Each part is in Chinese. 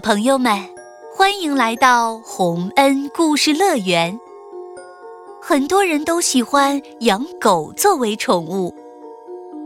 朋友们，欢迎来到洪恩故事乐园。很多人都喜欢养狗作为宠物，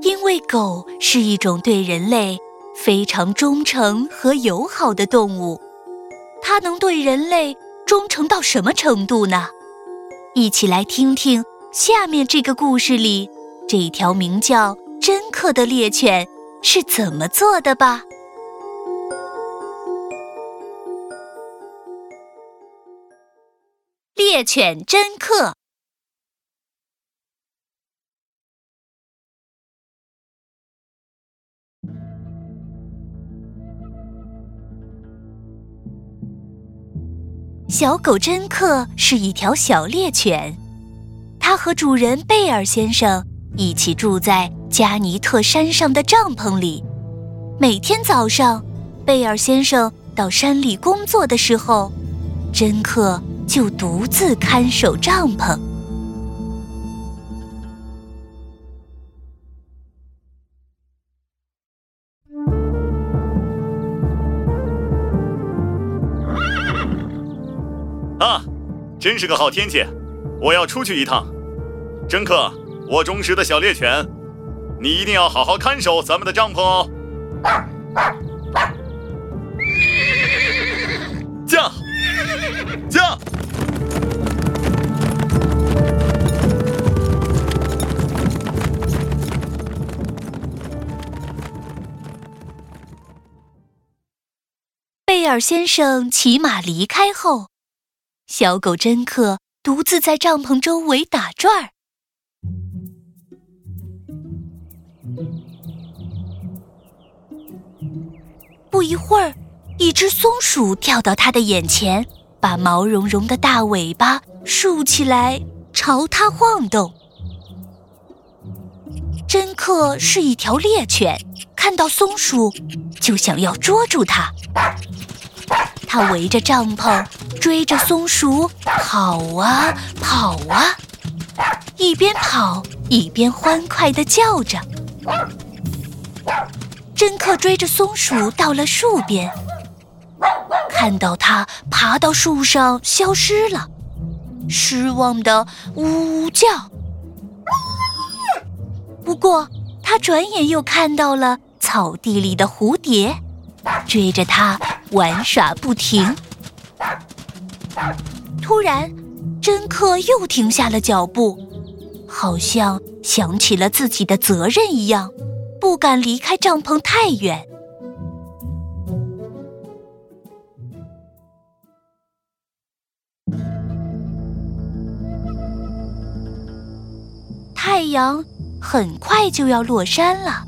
因为狗是一种对人类非常忠诚和友好的动物。它能对人类忠诚到什么程度呢？一起来听听下面这个故事里，这条名叫真克的猎犬是怎么做的吧。猎犬真克。小狗真克是一条小猎犬，它和主人贝尔先生一起住在加尼特山上的帐篷里。每天早上，贝尔先生到山里工作的时候，真克。就独自看守帐篷。啊，真是个好天气，我要出去一趟。真克，我忠实的小猎犬，你一定要好好看守咱们的帐篷哦。驾，驾。贝尔先生骑马离开后，小狗真克独自在帐篷周围打转儿。不一会儿，一只松鼠跳到他的眼前，把毛茸茸的大尾巴竖起来，朝他晃动。真克是一条猎犬，看到松鼠就想要捉住它。他围着帐篷，追着松鼠跑啊跑啊，一边跑一边欢快地叫着。真克追着松鼠到了树边，看到它爬到树上消失了，失望的呜呜叫。不过他转眼又看到了草地里的蝴蝶。追着它玩耍不停。突然，真克又停下了脚步，好像想起了自己的责任一样，不敢离开帐篷太远。太阳很快就要落山了，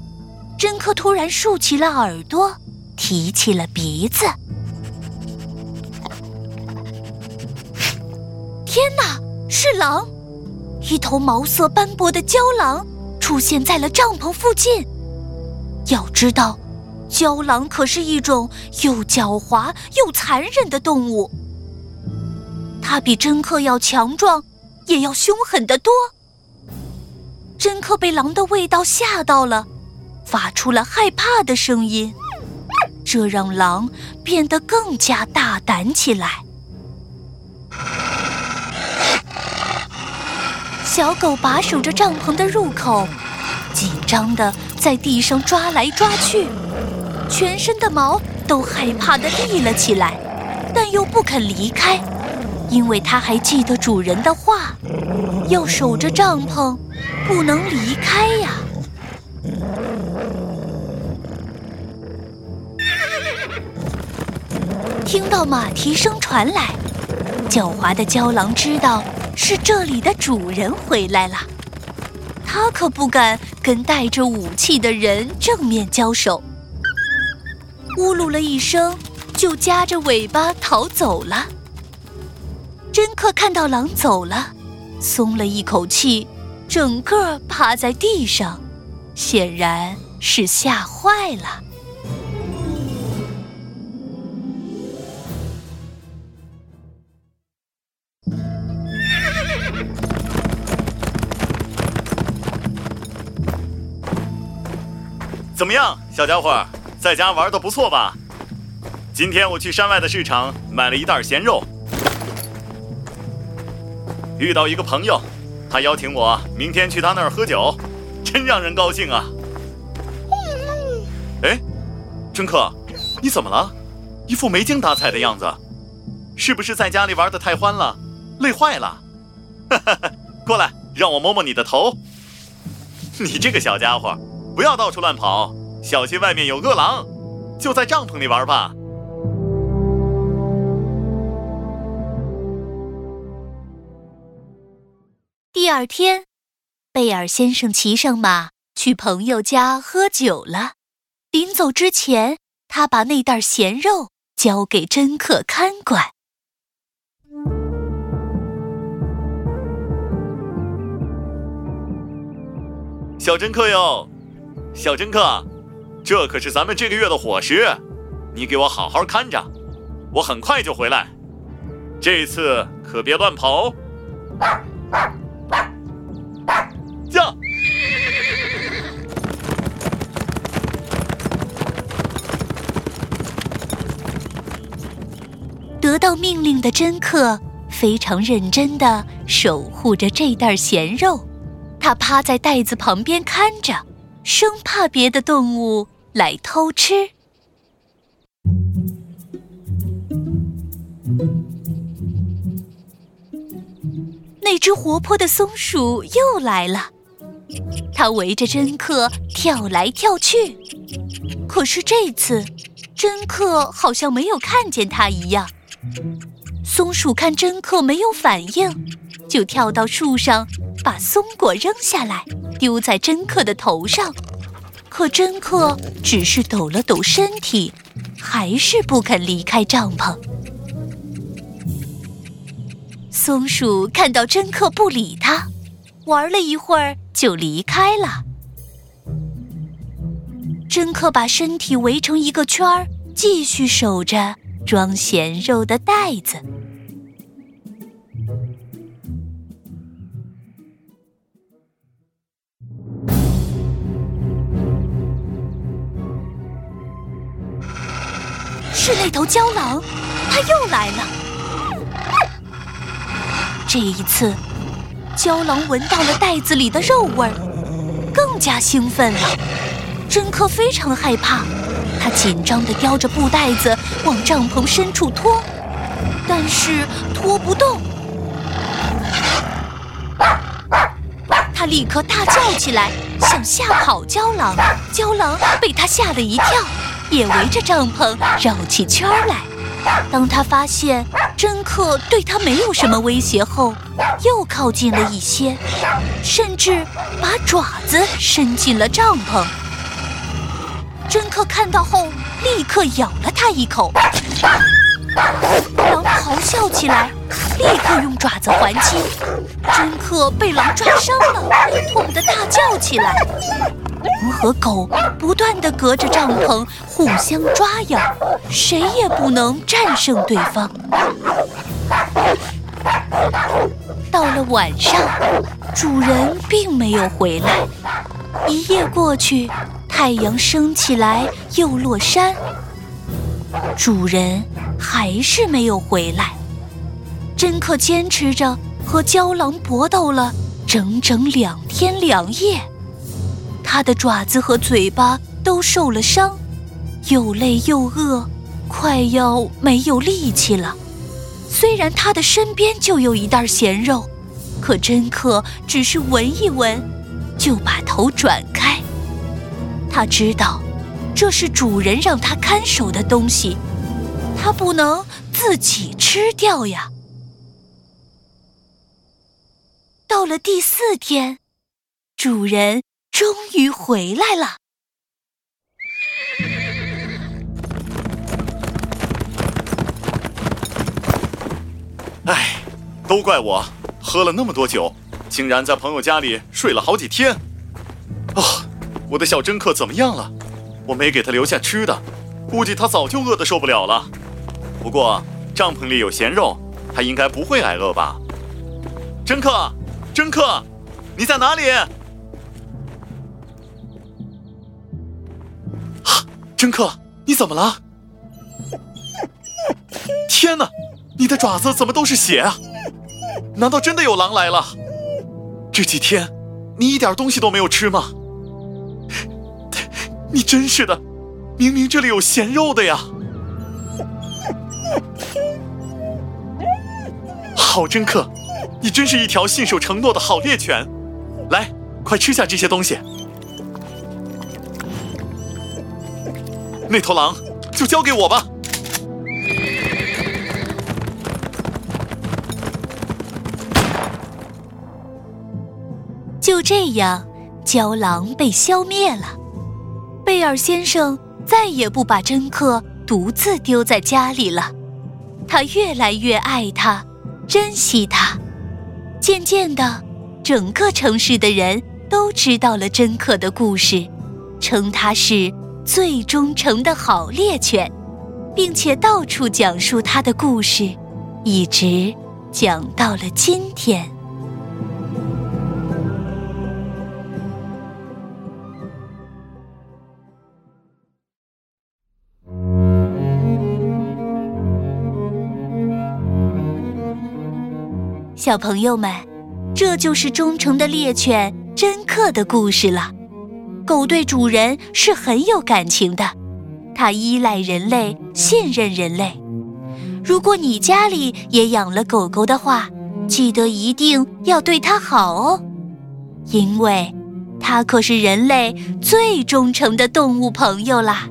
真克突然竖起了耳朵。提起了鼻子，天哪，是狼！一头毛色斑驳的郊狼出现在了帐篷附近。要知道，郊狼可是一种又狡猾又残忍的动物。它比真克要强壮，也要凶狠得多。真克被狼的味道吓到了，发出了害怕的声音。这让狼变得更加大胆起来。小狗把守着帐篷的入口，紧张的在地上抓来抓去，全身的毛都害怕的立了起来，但又不肯离开，因为它还记得主人的话，要守着帐篷，不能离开呀。听到马蹄声传来，狡猾的郊狼知道是这里的主人回来了。他可不敢跟带着武器的人正面交手，呜噜了一声，就夹着尾巴逃走了。真克看到狼走了，松了一口气，整个趴在地上，显然是吓坏了。怎么样，小家伙，在家玩的不错吧？今天我去山外的市场买了一袋咸肉，遇到一个朋友，他邀请我明天去他那儿喝酒，真让人高兴啊！哎，真客，你怎么了？一副没精打采的样子，是不是在家里玩的太欢了，累坏了？哈哈哈，过来，让我摸摸你的头。你这个小家伙，不要到处乱跑，小心外面有饿狼。就在帐篷里玩吧。第二天，贝尔先生骑上马去朋友家喝酒了。临走之前，他把那袋咸肉交给真客看管。小真客哟，小真客，这可是咱们这个月的伙食，你给我好好看着，我很快就回来。这次可别乱跑。驾！得到命令的真客非常认真的守护着这袋咸肉，他趴在袋子旁边看着，生怕别的动物来偷吃。那只活泼的松鼠又来了，它围着真客跳来跳去。可是这次，真客好像没有看见它一样。松鼠看真客没有反应，就跳到树上，把松果扔下来，丢在真客的头上。可真客只是抖了抖身体，还是不肯离开帐篷。松鼠看到真客不理它，玩了一会儿就离开了。真客把身体围成一个圈儿，继续守着装咸肉的袋子。是那头郊狼，它又来了。这一次，郊狼闻到了袋子里的肉味儿，更加兴奋了。真克非常害怕，他紧张地叼着布袋子往帐篷深处拖，但是拖不动。他立刻大叫起来，想吓跑郊狼。郊狼被他吓了一跳，也围着帐篷绕起圈来。当他发现真客对他没有什么威胁后，又靠近了一些，甚至把爪子伸进了帐篷。真客看到后，立刻咬了他一口。狼咆哮起来，立刻用爪子还击。真客被狼抓伤了，痛得大叫起来。狼和狗不断地隔着帐篷互相抓咬，谁也不能战胜对方。到了晚上，主人并没有回来。一夜过去，太阳升起来又落山，主人还是没有回来。真克坚持着和郊狼搏斗了整整两天两夜。他的爪子和嘴巴都受了伤，又累又饿，快要没有力气了。虽然他的身边就有一袋咸肉，可真客只是闻一闻，就把头转开。他知道，这是主人让他看守的东西，他不能自己吃掉呀。到了第四天，主人。终于回来了！哎，都怪我喝了那么多酒，竟然在朋友家里睡了好几天。啊，我的小真客怎么样了？我没给他留下吃的，估计他早就饿得受不了了。不过帐篷里有咸肉，他应该不会挨饿吧？真客，真客，你在哪里？真客，你怎么了？天哪，你的爪子怎么都是血啊？难道真的有狼来了？这几天你一点东西都没有吃吗？你真是的，明明这里有咸肉的呀！好真克，你真是一条信守承诺的好猎犬。来，快吃下这些东西。那头狼就交给我吧。就这样，郊狼被消灭了。贝尔先生再也不把珍克独自丢在家里了，他越来越爱它，珍惜它。渐渐的，整个城市的人都知道了珍克的故事，称他是最忠诚的好猎犬，并且到处讲述它的故事，一直讲到了今天。小朋友们，这就是忠诚的猎犬真克的故事了。狗对主人是很有感情的，它依赖人类，信任人类。如果你家里也养了狗狗的话，记得一定要对它好哦，因为它可是人类最忠诚的动物朋友啦。